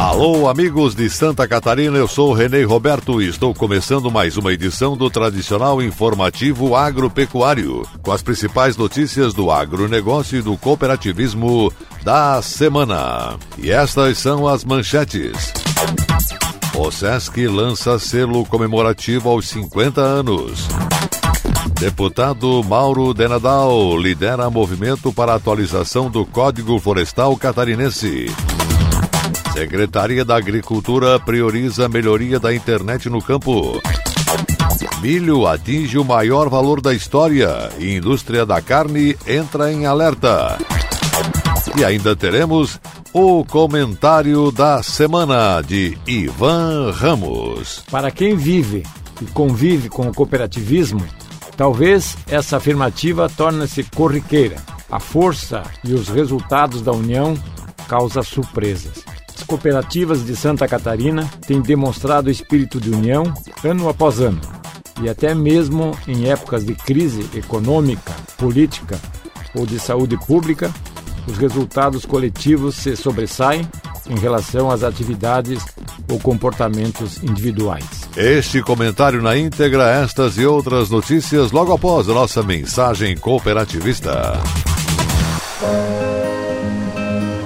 Alô, amigos de Santa Catarina, eu sou Renê Roberto e estou começando mais uma edição do tradicional informativo agropecuário, com as principais notícias do agronegócio e do cooperativismo da semana. E estas são as manchetes. O SESC lança selo comemorativo aos 50 anos. Deputado Mauro de Nadal lidera movimento para atualização do Código Florestal Catarinense. Secretaria da Agricultura prioriza a melhoria da internet no campo. Milho atinge o maior valor da história e indústria da carne entra em alerta. E ainda teremos o comentário da semana de Ivan Ramos. Para quem vive e convive com o cooperativismo, talvez essa afirmativa torne-se corriqueira. A força e os resultados da união causam surpresas. As cooperativas de Santa Catarina têm demonstrado espírito de união ano após ano, e até mesmo em épocas de crise econômica, política ou de saúde pública, os resultados coletivos se sobressaem em relação às atividades ou comportamentos individuais. Este comentário na íntegra, estas e outras notícias logo após a nossa mensagem cooperativista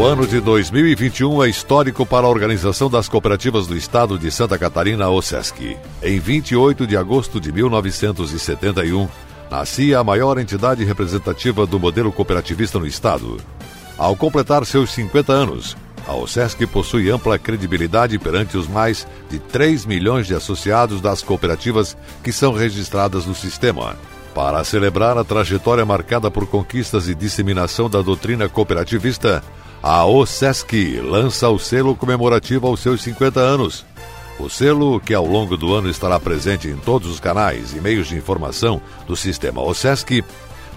O ano de 2021 é histórico para a Organização das Cooperativas do Estado de Santa Catarina, OSESC. Em 28 de agosto de 1971, nascia a maior entidade representativa do modelo cooperativista no Estado. Ao completar seus 50 anos, a OSESC possui ampla credibilidade perante os mais de 3 milhões de associados das cooperativas que são registradas no sistema. Para celebrar a trajetória marcada por conquistas e disseminação da doutrina cooperativista, a OSESC lança o selo comemorativo aos seus 50 anos. O selo, que ao longo do ano estará presente em todos os canais e meios de informação do sistema OSESC,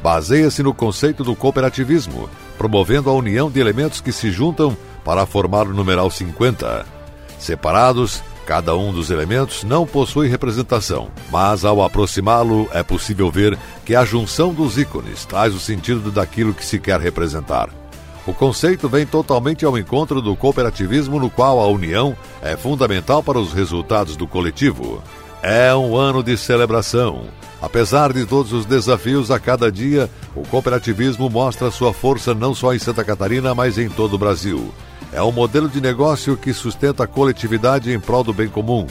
baseia-se no conceito do cooperativismo, promovendo a união de elementos que se juntam para formar o numeral 50. Separados, cada um dos elementos não possui representação, mas ao aproximá-lo é possível ver que a junção dos ícones traz o sentido daquilo que se quer representar. O conceito vem totalmente ao encontro do cooperativismo, no qual a união é fundamental para os resultados do coletivo. É um ano de celebração. Apesar de todos os desafios a cada dia, o cooperativismo mostra sua força não só em Santa Catarina, mas em todo o Brasil. É um modelo de negócio que sustenta a coletividade em prol do bem comum,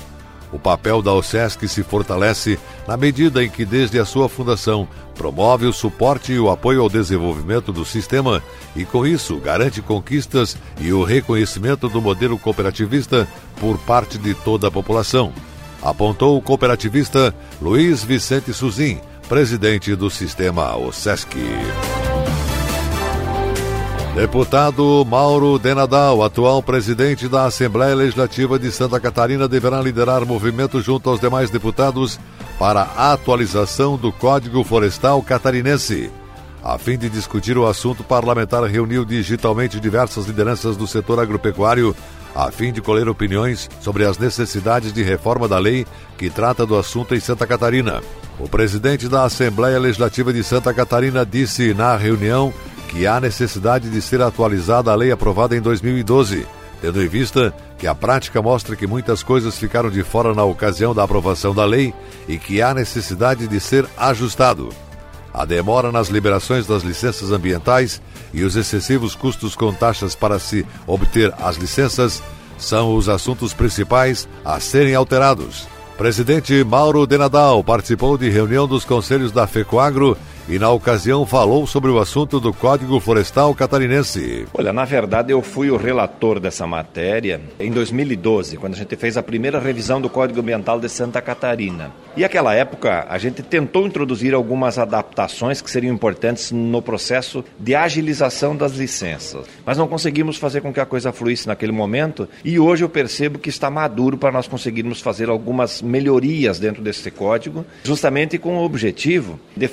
o papel da OSESC se fortalece na medida em que, desde a sua fundação, promove o suporte e o apoio ao desenvolvimento do sistema e, com isso, garante conquistas e o reconhecimento do modelo cooperativista por parte de toda a população. Apontou o cooperativista Luiz Vicente Suzin, presidente do sistema OSESC. Deputado Mauro Denadal, atual presidente da Assembleia Legislativa de Santa Catarina, deverá liderar movimento junto aos demais deputados para a atualização do Código Florestal Catarinense. A fim de discutir o assunto, parlamentar reuniu digitalmente diversas lideranças do setor agropecuário, a fim de colher opiniões sobre as necessidades de reforma da lei que trata do assunto em Santa Catarina. O presidente da Assembleia Legislativa de Santa Catarina disse na reunião que há necessidade de ser atualizada a lei aprovada em 2012, tendo em vista que a prática mostra que muitas coisas ficaram de fora na ocasião da aprovação da lei e que há necessidade de ser ajustado. A demora nas liberações das licenças ambientais e os excessivos custos com taxas para se obter as licenças são os assuntos principais a serem alterados. Presidente Mauro de Nadal participou de reunião dos conselhos da FECOAGRO e, na ocasião, falou sobre o assunto do Código Florestal Catarinense. Olha, na verdade, eu fui o relator dessa matéria em 2012, quando a gente fez a primeira revisão do Código Ambiental de Santa Catarina. E aquela época, a gente tentou introduzir algumas adaptações que seriam importantes no processo de agilização das licenças, mas não conseguimos fazer com que a coisa fluísse naquele momento. E hoje eu percebo que está maduro para nós conseguirmos fazer algumas melhorias dentro desse código, justamente com o objetivo de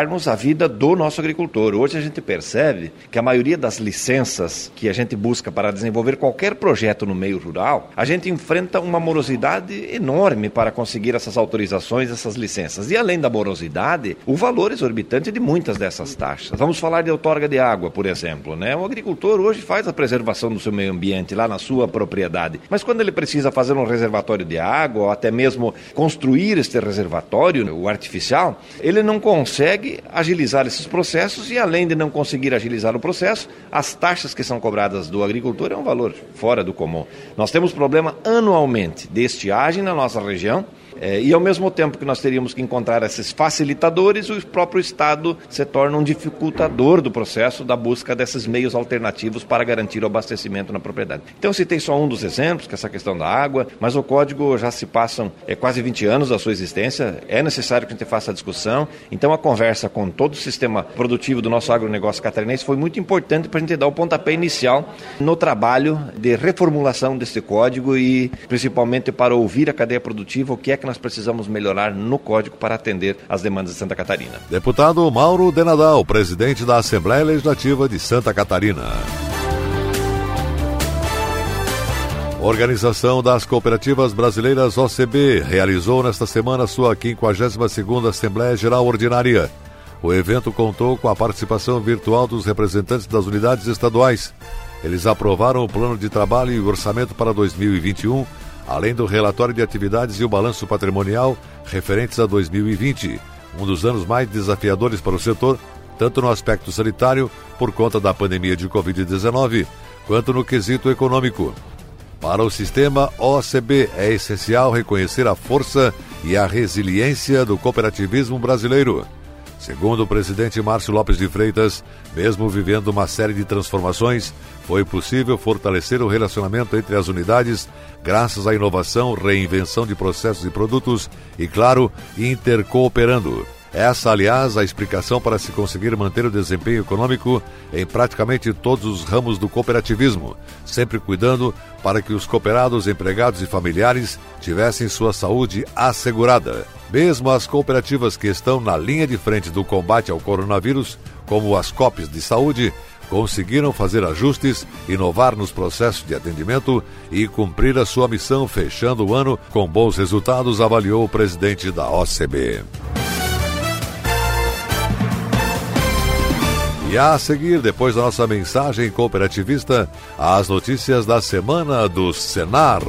facilitarmos a vida do nosso agricultor. Hoje a gente percebe que a maioria das licenças que a gente busca para desenvolver qualquer projeto no meio rural, a gente enfrenta uma morosidade enorme para conseguir essas autorizações, essas licenças. E além da morosidade, o valor exorbitante de muitas dessas taxas. Vamos falar de outorga de água, por exemplo. Né? O agricultor hoje faz a preservação do seu meio ambiente lá na sua propriedade, mas quando ele precisa fazer um reservatório de água ou até mesmo construir este reservatório, o artificial, ele não consegue agilizar esses processos e, além de não conseguir agilizar o processo, as taxas que são cobradas do agricultor é um valor fora do comum. Nós temos problema anualmente de estiagem na nossa região é, e ao mesmo tempo que nós teríamos que encontrar esses facilitadores, o próprio Estado se torna um dificultador do processo da busca desses meios alternativos para garantir o abastecimento na propriedade. Então, citei só um dos exemplos, que é essa questão da água, mas o código já se passam é, quase 20 anos da sua existência, é necessário que a gente faça a discussão. Então, a conversa com todo o sistema produtivo do nosso agronegócio catarinense foi muito importante para a gente dar o pontapé inicial no trabalho de reformulação desse código e principalmente para ouvir a cadeia produtiva o que é que nós precisamos melhorar no código para atender às demandas de Santa Catarina. Deputado Mauro Denadal, presidente da Assembleia Legislativa de Santa Catarina. Organização das Cooperativas Brasileiras OCB realizou nesta semana sua 52ª Assembleia Geral Ordinária. O evento contou com a participação virtual dos representantes das unidades estaduais. Eles aprovaram o plano de trabalho e o orçamento para 2021 além do relatório de atividades e o balanço patrimonial referentes a 2020, um dos anos mais desafiadores para o setor, tanto no aspecto sanitário, por conta da pandemia de Covid-19, quanto no quesito econômico. Para o sistema OCB é essencial reconhecer a força e a resiliência do cooperativismo brasileiro. Segundo o presidente Márcio Lopes de Freitas, mesmo vivendo uma série de transformações, foi possível fortalecer o relacionamento entre as unidades graças à inovação, reinvenção de processos e produtos e, claro, intercooperando. Essa, aliás, a explicação para se conseguir manter o desempenho econômico em praticamente todos os ramos do cooperativismo, sempre cuidando para que os cooperados, empregados e familiares tivessem sua saúde assegurada. Mesmo as cooperativas que estão na linha de frente do combate ao coronavírus, como as COPs de saúde, conseguiram fazer ajustes, inovar nos processos de atendimento e cumprir a sua missão, fechando o ano com bons resultados, avaliou o presidente da OCB. E a seguir, depois da nossa mensagem cooperativista, as notícias da semana do Senar.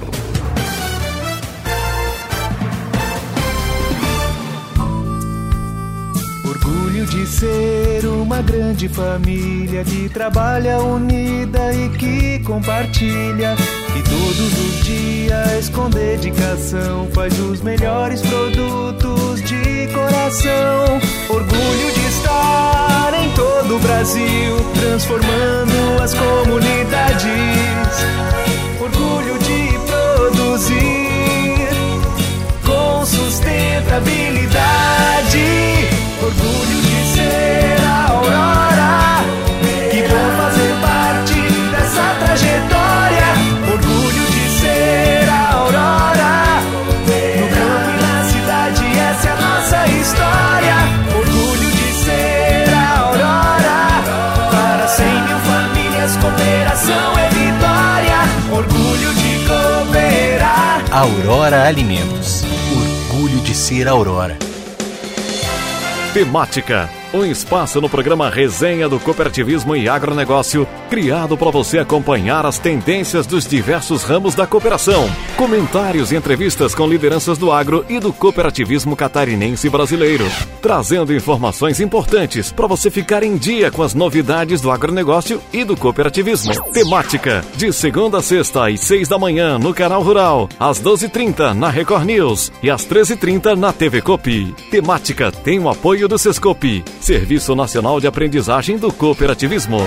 Uma grande família que trabalha unida e que compartilha. E todos os dias, com dedicação, faz os melhores produtos de coração. Orgulho de estar em todo o Brasil, transformando as comunidades. Orgulho de produzir com sustentabilidade. Orgulho de ser Aurora. Que bom fazer parte dessa trajetória. Orgulho de ser a Aurora. No campo e na cidade, essa é a nossa história. Orgulho de ser a Aurora. Para 100 mil famílias, cooperação é vitória. Orgulho de cooperar. Aurora Alimentos. Orgulho de ser Aurora. Temática. Um espaço no programa Resenha do Cooperativismo e Agronegócio, criado para você acompanhar as tendências dos diversos ramos da cooperação. Comentários e entrevistas com lideranças do agro e do cooperativismo catarinense brasileiro. Trazendo informações importantes para você ficar em dia com as novidades do agronegócio e do cooperativismo. Temática. De segunda a sexta às seis da manhã no Canal Rural, às 12h30 na Record News e às 13h30 na TV Copi. Temática tem o apoio do Sescopi Serviço Nacional de Aprendizagem do Cooperativismo.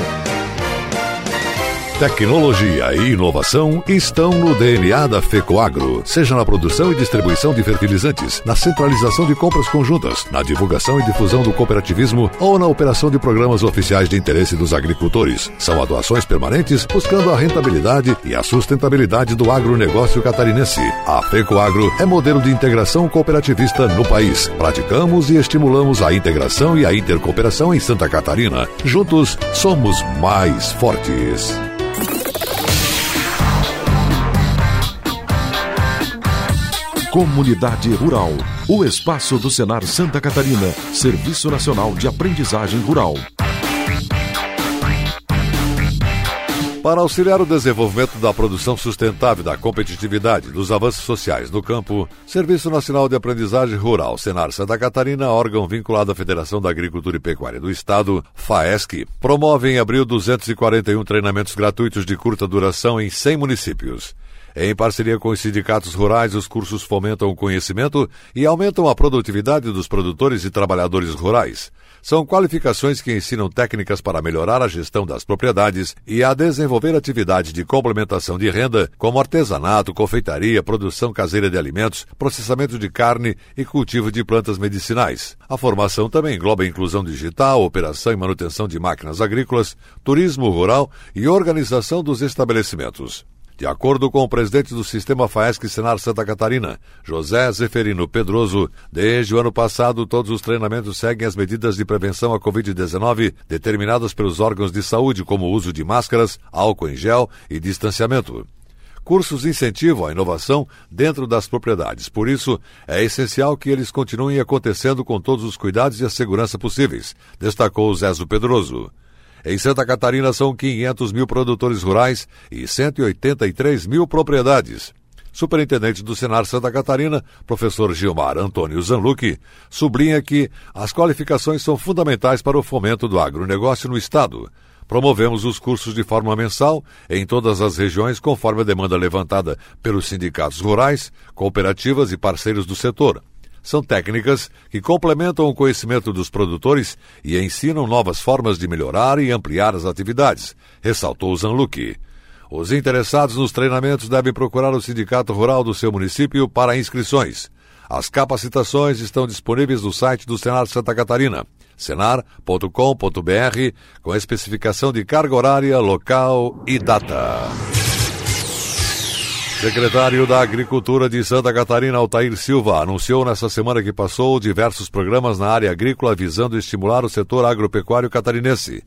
Tecnologia e inovação estão no DNA da FECOAGRO, seja na produção e distribuição de fertilizantes, na centralização de compras conjuntas, na divulgação e difusão do cooperativismo ou na operação de programas oficiais de interesse dos agricultores. São atuações permanentes buscando a rentabilidade e a sustentabilidade do agronegócio catarinense. A FECOAGRO é modelo de integração cooperativista no país. Praticamos e estimulamos a integração e a intercooperação em Santa Catarina. Juntos, somos mais fortes. Comunidade Rural. O espaço do Senar Santa Catarina. Serviço Nacional de Aprendizagem Rural. Para auxiliar o desenvolvimento da produção sustentável, da competitividade, dos avanços sociais no campo, Serviço Nacional de Aprendizagem Rural, Senar Santa Catarina, órgão vinculado à Federação da Agricultura e Pecuária do Estado, FAESC, promove em abril 241 treinamentos gratuitos de curta duração em 100 municípios. Em parceria com os sindicatos rurais, os cursos fomentam o conhecimento e aumentam a produtividade dos produtores e trabalhadores rurais. São qualificações que ensinam técnicas para melhorar a gestão das propriedades e a desenvolver atividades de complementação de renda, como artesanato, confeitaria, produção caseira de alimentos, processamento de carne e cultivo de plantas medicinais. A formação também engloba inclusão digital, operação e manutenção de máquinas agrícolas, turismo rural e organização dos estabelecimentos. De acordo com o presidente do Sistema FAESC Senar Santa Catarina, José Zeferino Pedroso, desde o ano passado todos os treinamentos seguem as medidas de prevenção à Covid-19 determinadas pelos órgãos de saúde, como o uso de máscaras, álcool em gel e distanciamento. Cursos incentivam a inovação dentro das propriedades. Por isso, é essencial que eles continuem acontecendo com todos os cuidados e a segurança possíveis, destacou Zézo Pedroso. Em Santa Catarina são 500 mil produtores rurais e 183 mil propriedades. Superintendente do Senar Santa Catarina, professor Gilmar Antônio Zanlucchi, sublinha que as qualificações são fundamentais para o fomento do agronegócio no Estado. Promovemos os cursos de forma mensal em todas as regiões, conforme a demanda levantada pelos sindicatos rurais, cooperativas e parceiros do setor. São técnicas que complementam o conhecimento dos produtores e ensinam novas formas de melhorar e ampliar as atividades, ressaltou Zanlucchi. Os interessados nos treinamentos devem procurar o sindicato rural do seu município para inscrições. As capacitações estão disponíveis no site do Senar Santa Catarina, senar.com.br, com especificação de carga horária, local e data. Secretário da Agricultura de Santa Catarina, Altair Silva, anunciou nesta semana que passou diversos programas na área agrícola visando estimular o setor agropecuário catarinense.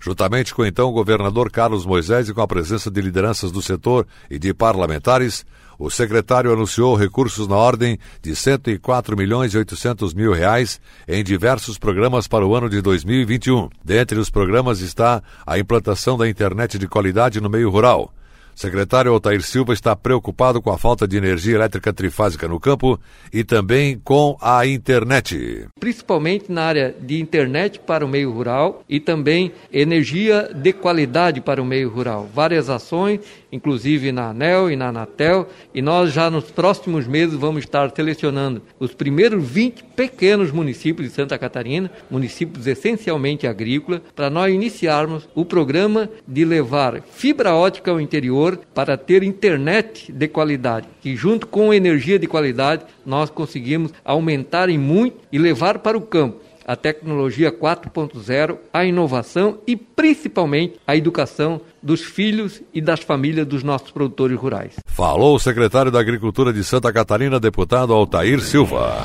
Juntamente com então o governador Carlos Moisés e com a presença de lideranças do setor e de parlamentares, o secretário anunciou recursos na ordem de 104 milhões e 800 mil reais em diversos programas para o ano de 2021. Dentre os programas está a implantação da internet de qualidade no meio rural Secretário Altair Silva está preocupado com a falta de energia elétrica trifásica no campo e também com a internet. Principalmente na área de internet para o meio rural e também energia de qualidade para o meio rural. Várias ações, inclusive na ANEL e na Anatel, e nós já nos próximos meses vamos estar selecionando os primeiros 20 pequenos municípios de Santa Catarina, municípios essencialmente agrícolas, para nós iniciarmos o programa de levar fibra ótica ao interior para ter internet de qualidade, que junto com energia de qualidade nós conseguimos aumentar em muito e levar para o campo a tecnologia 4.0, a inovação e principalmente a educação dos filhos e das famílias dos nossos produtores rurais. Falou o secretário da Agricultura de Santa Catarina, deputado Altair Silva.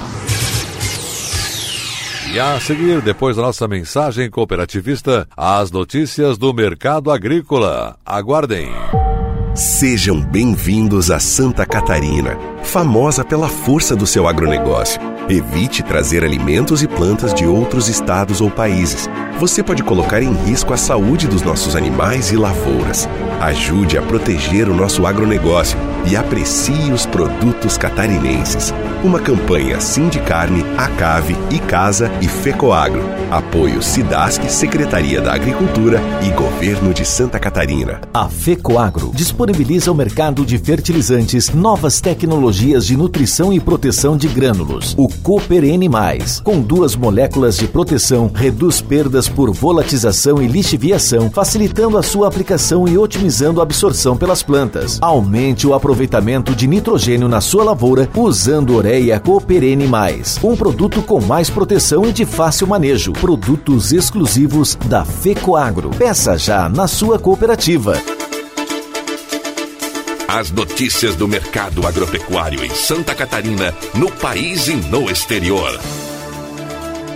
E a seguir, depois da nossa mensagem cooperativista, as notícias do mercado agrícola. Aguardem. Sejam bem-vindos a Santa Catarina, famosa pela força do seu agronegócio. Evite trazer alimentos e plantas de outros estados ou países. Você pode colocar em risco a saúde dos nossos animais e lavouras. Ajude a proteger o nosso agronegócio e aprecie os produtos catarinenses. Uma campanha Sindicarne, Acave, Icasa e Fecoagro. Apoio Sidasc, Secretaria da Agricultura e Governo de Santa Catarina. A Fecoagro disponibiliza ao mercado de fertilizantes novas tecnologias de nutrição e proteção de grânulos. O Cooper N+, com duas moléculas de proteção, reduz perdas por volatização e lixiviação, facilitando a sua aplicação e otimizando a absorção pelas plantas. Aumente o aproveitamento de nitrogênio na sua lavoura usando Ureia Cooper N+, um produto com mais proteção e de fácil manejo. Produtos exclusivos da Fecoagro. Peça já na sua cooperativa. As notícias do mercado agropecuário em Santa Catarina, no país e no exterior.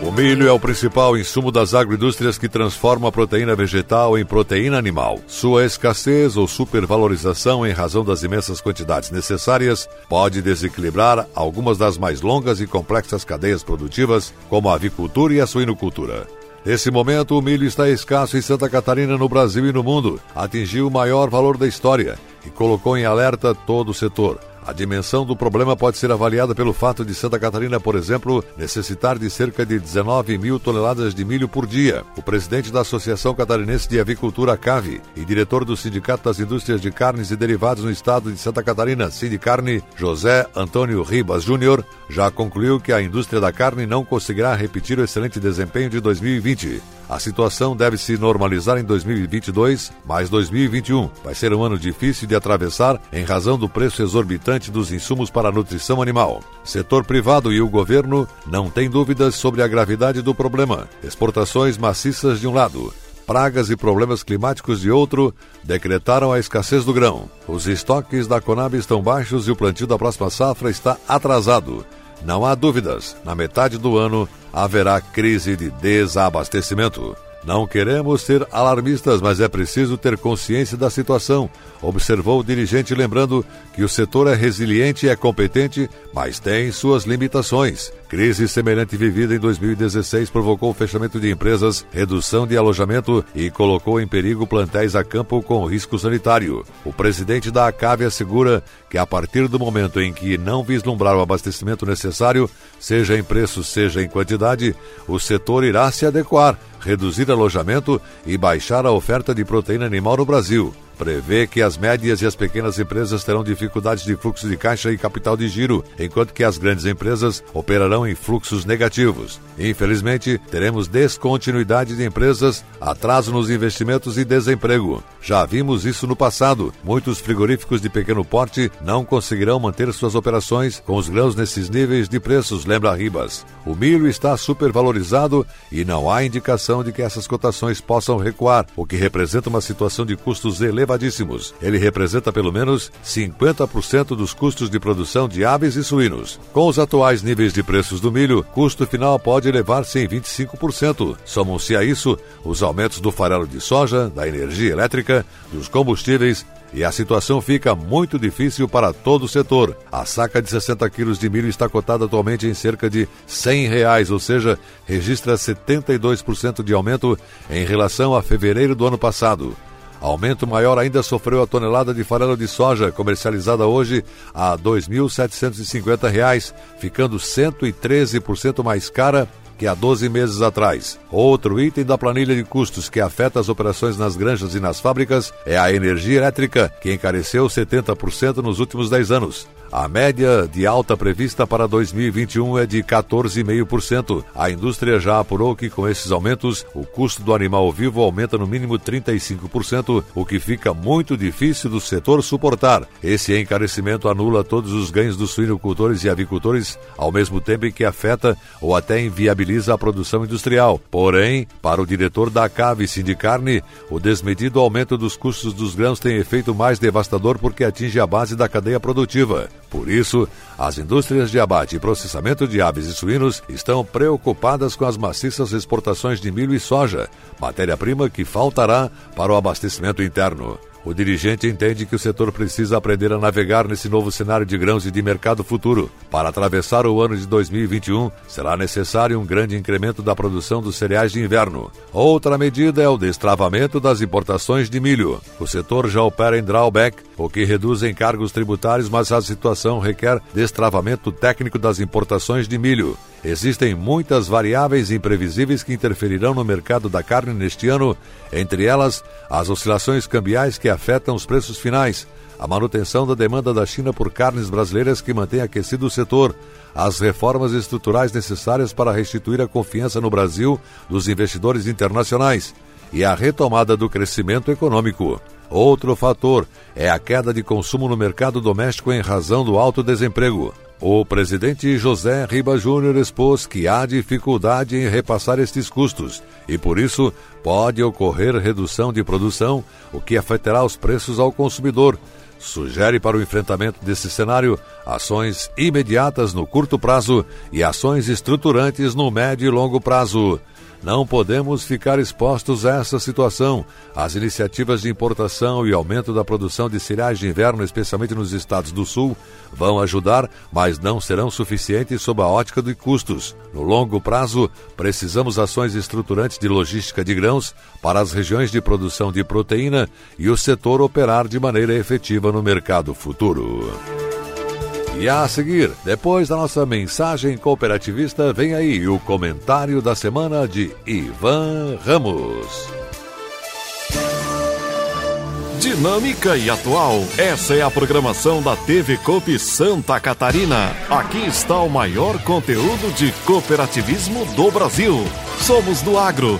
O milho é o principal insumo das agroindústrias que transforma a proteína vegetal em proteína animal. Sua escassez ou supervalorização em razão das imensas quantidades necessárias pode desequilibrar algumas das mais longas e complexas cadeias produtivas, como a avicultura e a suinocultura. Nesse momento, o milho está escasso em Santa Catarina, no Brasil e no mundo. Atingiu o maior valor da história e colocou em alerta todo o setor. A dimensão do problema pode ser avaliada pelo fato de Santa Catarina, por exemplo, necessitar de cerca de 19 mil toneladas de milho por dia. O presidente da Associação Catarinense de Avicultura, CAVE, e diretor do Sindicato das Indústrias de Carnes e Derivados no estado de Santa Catarina, Sindicarne, José Antônio Ribas Júnior, já concluiu que a indústria da carne não conseguirá repetir o excelente desempenho de 2020. A situação deve se normalizar em 2022, mas 2021 vai ser um ano difícil de atravessar em razão do preço exorbitante dos insumos para a nutrição animal. Setor privado e o governo não têm dúvidas sobre a gravidade do problema. Exportações maciças de um lado, pragas e problemas climáticos de outro decretaram a escassez do grão. Os estoques da Conab estão baixos e o plantio da próxima safra está atrasado. Não há dúvidas, na metade do ano haverá crise de desabastecimento. Não queremos ser alarmistas, mas é preciso ter consciência da situação, observou o dirigente, lembrando que o setor é resiliente e é competente, mas tem suas limitações. Crise semelhante vivida em 2016 provocou o fechamento de empresas, redução de alojamento e colocou em perigo plantéis a campo com risco sanitário. O presidente da ACAV assegura que a partir do momento em que não vislumbrar o abastecimento necessário, seja em preço, seja em quantidade, o setor irá se adequar reduzir alojamento e baixar a oferta de proteína animal no Brasil. Prevê que as médias e as pequenas empresas terão dificuldades de fluxo de caixa e capital de giro, enquanto que as grandes empresas operarão em fluxos negativos. Infelizmente, teremos descontinuidade de empresas, atraso nos investimentos e desemprego. Já vimos isso no passado. Muitos frigoríficos de pequeno porte não conseguirão manter suas operações com os grãos nesses níveis de preços, lembra Ribas. O milho está supervalorizado e não há indicação de que essas cotações possam recuar, o que representa uma situação de custos elevados elevadíssimos. Ele representa pelo menos 50% dos custos de produção de aves e suínos. Com os atuais níveis de preços do milho, custo final pode elevar-se em 25%. Somam-se a isso os aumentos do farelo de soja, da energia elétrica, dos combustíveis e a situação fica muito difícil para todo o setor. A saca de 60 quilos de milho está cotada atualmente em cerca de 100 reais, ou seja, registra 72% de aumento em relação a fevereiro do ano passado. Aumento maior ainda sofreu a tonelada de farelo de soja, comercializada hoje a R$ 2.750, ficando 113% mais cara que há 12 meses atrás. Outro item da planilha de custos que afeta as operações nas granjas e nas fábricas é a energia elétrica, que encareceu 70% nos últimos 10 anos. A média de alta prevista para 2021 é de 14,5%. A indústria já apurou que com esses aumentos, o custo do animal vivo aumenta no mínimo 35%, o que fica muito difícil do setor suportar. Esse encarecimento anula todos os ganhos dos suinocultores e avicultores, ao mesmo tempo em que afeta ou até inviabiliza a produção industrial. Porém, para o diretor da CAV Sindicarne, o desmedido aumento dos custos dos grãos tem efeito mais devastador porque atinge a base da cadeia produtiva. Por isso, as indústrias de abate e processamento de aves e suínos estão preocupadas com as maciças exportações de milho e soja, matéria-prima que faltará para o abastecimento interno. O dirigente entende que o setor precisa aprender a navegar nesse novo cenário de grãos e de mercado futuro. Para atravessar o ano de 2021, será necessário um grande incremento da produção dos cereais de inverno. Outra medida é o destravamento das importações de milho. O setor já opera em drawback, o que reduz encargos tributários, mas a situação requer destravamento técnico das importações de milho. Existem muitas variáveis imprevisíveis que interferirão no mercado da carne neste ano, entre elas as oscilações cambiais que afetam os preços finais, a manutenção da demanda da China por carnes brasileiras que mantém aquecido o setor, as reformas estruturais necessárias para restituir a confiança no Brasil dos investidores internacionais e a retomada do crescimento econômico. Outro fator é a queda de consumo no mercado doméstico em razão do alto desemprego. O presidente José Riba Júnior expôs que há dificuldade em repassar estes custos e, por isso, pode ocorrer redução de produção, o que afetará os preços ao consumidor. Sugere para o enfrentamento desse cenário ações imediatas no curto prazo e ações estruturantes no médio e longo prazo. Não podemos ficar expostos a essa situação. As iniciativas de importação e aumento da produção de cereais de inverno, especialmente nos estados do Sul, vão ajudar, mas não serão suficientes sob a ótica de custos. No longo prazo, precisamos ações estruturantes de logística de grãos para as regiões de produção de proteína e o setor operar de maneira efetiva no mercado futuro. E a seguir, depois da nossa mensagem cooperativista, vem aí o comentário da semana de Ivan Ramos. Dinâmica e atual. Essa é a programação da TV Coop Santa Catarina. Aqui está o maior conteúdo de cooperativismo do Brasil. Somos do agro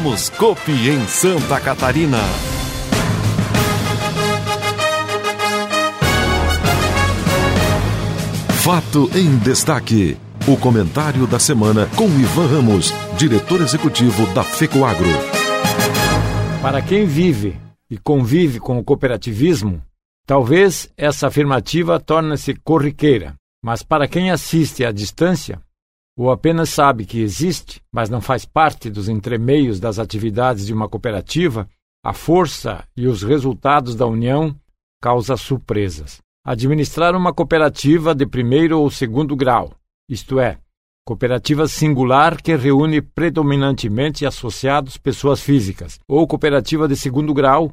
Somos Copi em Santa Catarina. Fato em destaque. O comentário da semana com Ivan Ramos, diretor executivo da FECOAGRO. Para quem vive e convive com o cooperativismo, talvez essa afirmativa torne-se corriqueira, mas para quem assiste à distância, ou apenas sabe que existe, mas não faz parte dos entremeios das atividades de uma cooperativa, a força e os resultados da união causa surpresas. Administrar uma cooperativa de primeiro ou segundo grau, isto é, cooperativa singular que reúne predominantemente associados pessoas físicas, ou cooperativa de segundo grau,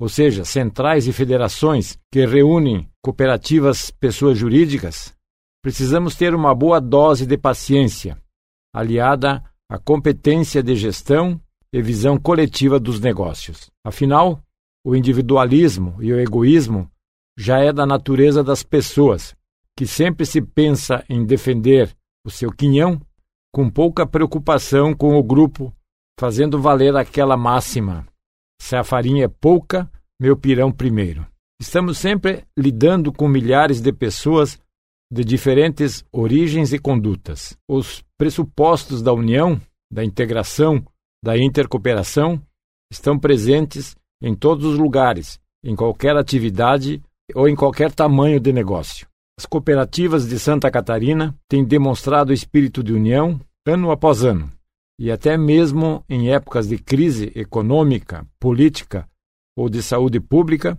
ou seja, centrais e federações que reúnem cooperativas pessoas jurídicas, precisamos ter uma boa dose de paciência, aliada à competência de gestão e visão coletiva dos negócios. Afinal, o individualismo e o egoísmo já é da natureza das pessoas, que sempre se pensa em defender o seu quinhão, com pouca preocupação com o grupo, fazendo valer aquela máxima: se a farinha é pouca, meu pirão primeiro. Estamos sempre lidando com milhares de pessoas de diferentes origens e condutas. Os pressupostos da união, da integração, da intercooperação estão presentes em todos os lugares, em qualquer atividade ou em qualquer tamanho de negócio. As cooperativas de Santa Catarina têm demonstrado espírito de união ano após ano, e até mesmo em épocas de crise econômica, política ou de saúde pública,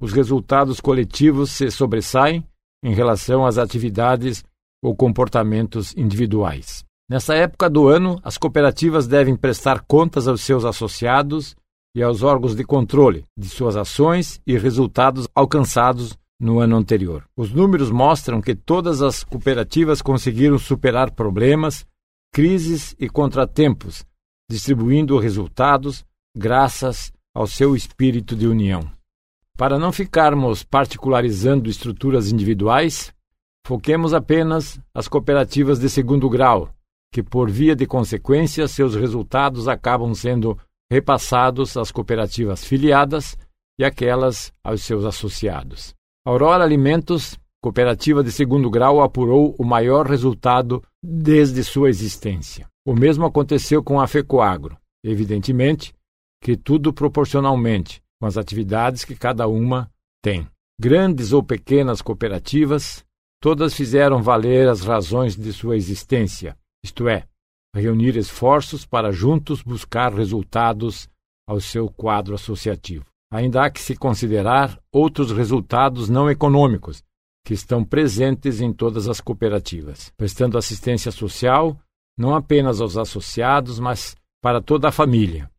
os resultados coletivos se sobressaem em relação às atividades ou comportamentos individuais. Nessa época do ano, as cooperativas devem prestar contas aos seus associados e aos órgãos de controle de suas ações e resultados alcançados no ano anterior. Os números mostram que todas as cooperativas conseguiram superar problemas, crises e contratempos, distribuindo resultados graças ao seu espírito de união. Para não ficarmos particularizando estruturas individuais, foquemos apenas as cooperativas de segundo grau, que, por via de consequência, seus resultados acabam sendo repassados às cooperativas filiadas e aquelas aos seus associados. Aurora Alimentos, cooperativa de segundo grau, apurou o maior resultado desde sua existência. O mesmo aconteceu com a FECOAGRO. Evidentemente que tudo proporcionalmente com as atividades que cada uma tem. Grandes ou pequenas cooperativas, todas fizeram valer as razões de sua existência, isto é, reunir esforços para juntos buscar resultados ao seu quadro associativo. Ainda há que se considerar outros resultados não econômicos que estão presentes em todas as cooperativas, prestando assistência social não apenas aos associados, mas para toda a família.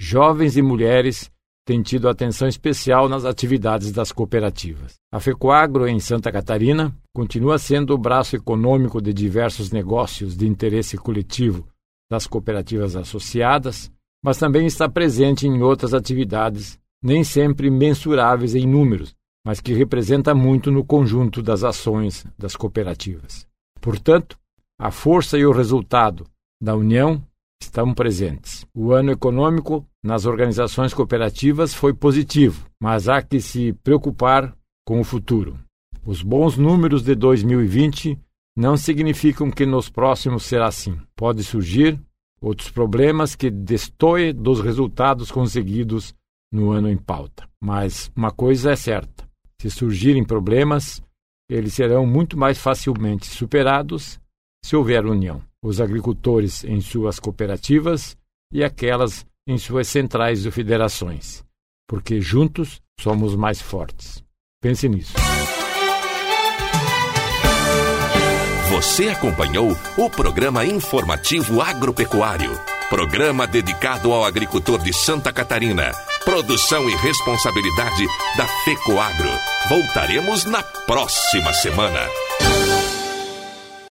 Jovens e mulheres têm tido atenção especial nas atividades das cooperativas. A FECOAGRO, em Santa Catarina, continua sendo o braço econômico de diversos negócios de interesse coletivo das cooperativas associadas, mas também está presente em outras atividades, nem sempre mensuráveis em números, mas que representa muito no conjunto das ações das cooperativas. Portanto, a força e o resultado da união estão presentes. O ano econômico nas organizações cooperativas foi positivo, mas há que se preocupar com o futuro. Os bons números de 2020 não significam que nos próximos será assim. Pode surgir outros problemas que destoem dos resultados conseguidos no ano em pauta. Mas uma coisa é certa: se surgirem problemas, eles serão muito mais facilmente superados se houver união os agricultores em suas cooperativas e aquelas em suas centrais ou federações, porque juntos somos mais fortes. Pense nisso. Você acompanhou o programa informativo agropecuário, programa dedicado ao agricultor de Santa Catarina. Produção e responsabilidade da FECOAGRO. Voltaremos na próxima semana.